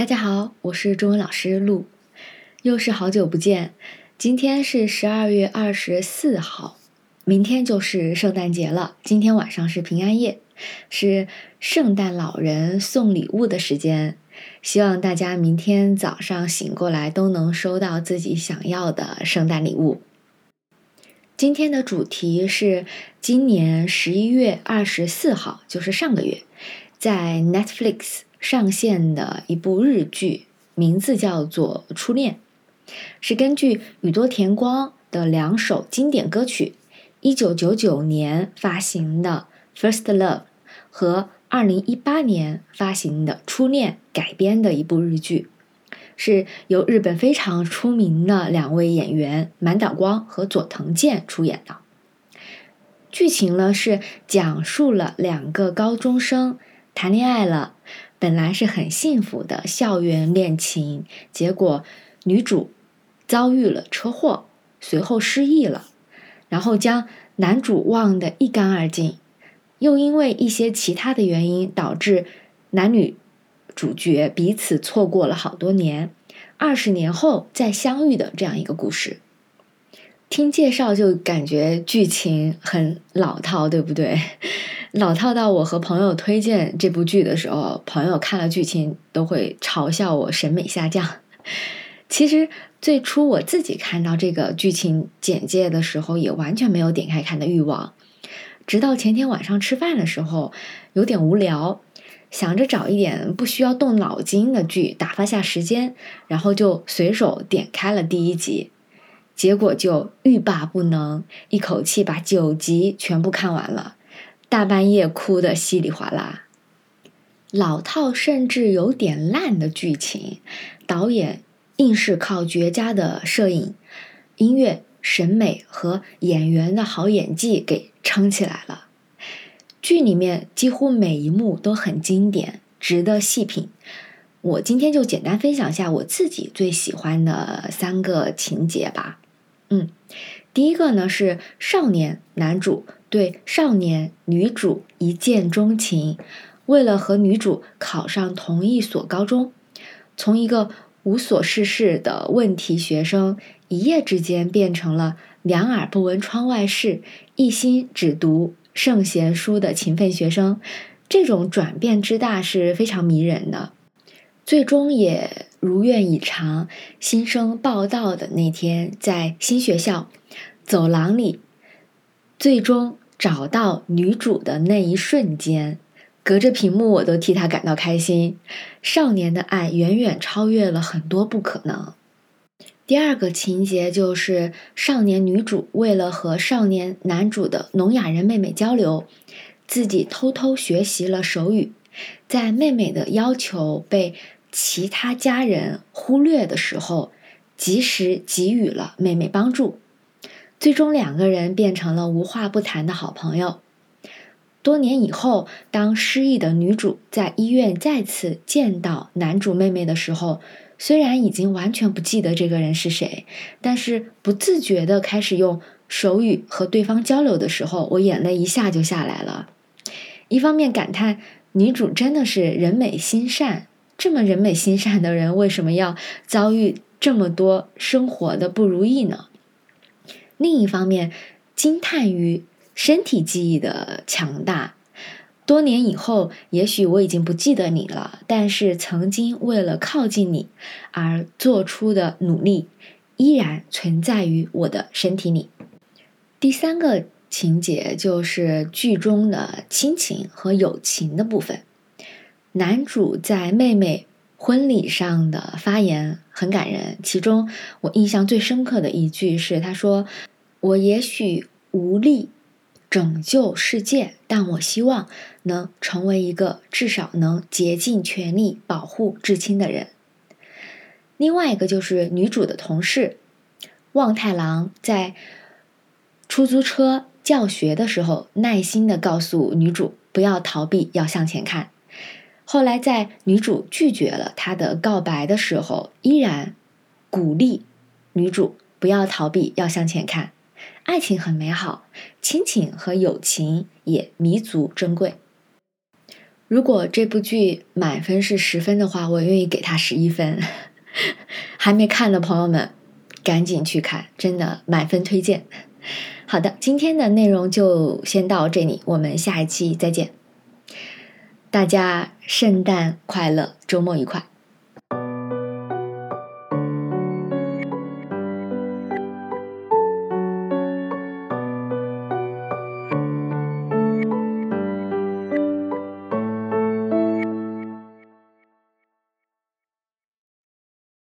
大家好，我是中文老师陆，又是好久不见。今天是十二月二十四号，明天就是圣诞节了。今天晚上是平安夜，是圣诞老人送礼物的时间。希望大家明天早上醒过来都能收到自己想要的圣诞礼物。今天的主题是今年十一月二十四号，就是上个月，在 Netflix 上线的一部日剧，名字叫做《初恋》，是根据宇多田光的两首经典歌曲，一九九九年发行的《First Love》和二零一八年发行的《初恋》改编的一部日剧。是由日本非常出名的两位演员满岛光和佐藤健出演的。剧情呢是讲述了两个高中生谈恋爱了，本来是很幸福的校园恋情，结果女主遭遇了车祸，随后失忆了，然后将男主忘得一干二净，又因为一些其他的原因导致男女。主角彼此错过了好多年，二十年后再相遇的这样一个故事。听介绍就感觉剧情很老套，对不对？老套到我和朋友推荐这部剧的时候，朋友看了剧情都会嘲笑我审美下降。其实最初我自己看到这个剧情简介的时候，也完全没有点开看的欲望。直到前天晚上吃饭的时候，有点无聊。想着找一点不需要动脑筋的剧打发下时间，然后就随手点开了第一集，结果就欲罢不能，一口气把九集全部看完了，大半夜哭得稀里哗啦。老套甚至有点烂的剧情，导演硬是靠绝佳的摄影、音乐、审美和演员的好演技给撑起来了。剧里面几乎每一幕都很经典，值得细品。我今天就简单分享下我自己最喜欢的三个情节吧。嗯，第一个呢是少年男主对少年女主一见钟情，为了和女主考上同一所高中，从一个无所事事的问题学生，一夜之间变成了两耳不闻窗外事，一心只读。圣贤书的勤奋学生，这种转变之大是非常迷人的。最终也如愿以偿，新生报道的那天，在新学校走廊里，最终找到女主的那一瞬间，隔着屏幕我都替她感到开心。少年的爱远远超越了很多不可能。第二个情节就是少年女主为了和少年男主的聋哑人妹妹交流，自己偷偷学习了手语，在妹妹的要求被其他家人忽略的时候，及时给予了妹妹帮助，最终两个人变成了无话不谈的好朋友。多年以后，当失忆的女主在医院再次见到男主妹妹的时候。虽然已经完全不记得这个人是谁，但是不自觉的开始用手语和对方交流的时候，我眼泪一下就下来了。一方面感叹女主真的是人美心善，这么人美心善的人为什么要遭遇这么多生活的不如意呢？另一方面惊叹于身体记忆的强大。多年以后，也许我已经不记得你了，但是曾经为了靠近你而做出的努力，依然存在于我的身体里。第三个情节就是剧中的亲情和友情的部分。男主在妹妹婚礼上的发言很感人，其中我印象最深刻的一句是他说：“我也许无力。”拯救世界，但我希望能成为一个至少能竭尽全力保护至亲的人。另外一个就是女主的同事望太郎，在出租车教学的时候，耐心的告诉女主不要逃避，要向前看。后来在女主拒绝了他的告白的时候，依然鼓励女主不要逃避，要向前看。爱情很美好，亲情和友情也弥足珍贵。如果这部剧满分是十分的话，我愿意给他十一分。还没看的朋友们，赶紧去看，真的满分推荐。好的，今天的内容就先到这里，我们下一期再见。大家圣诞快乐，周末愉快。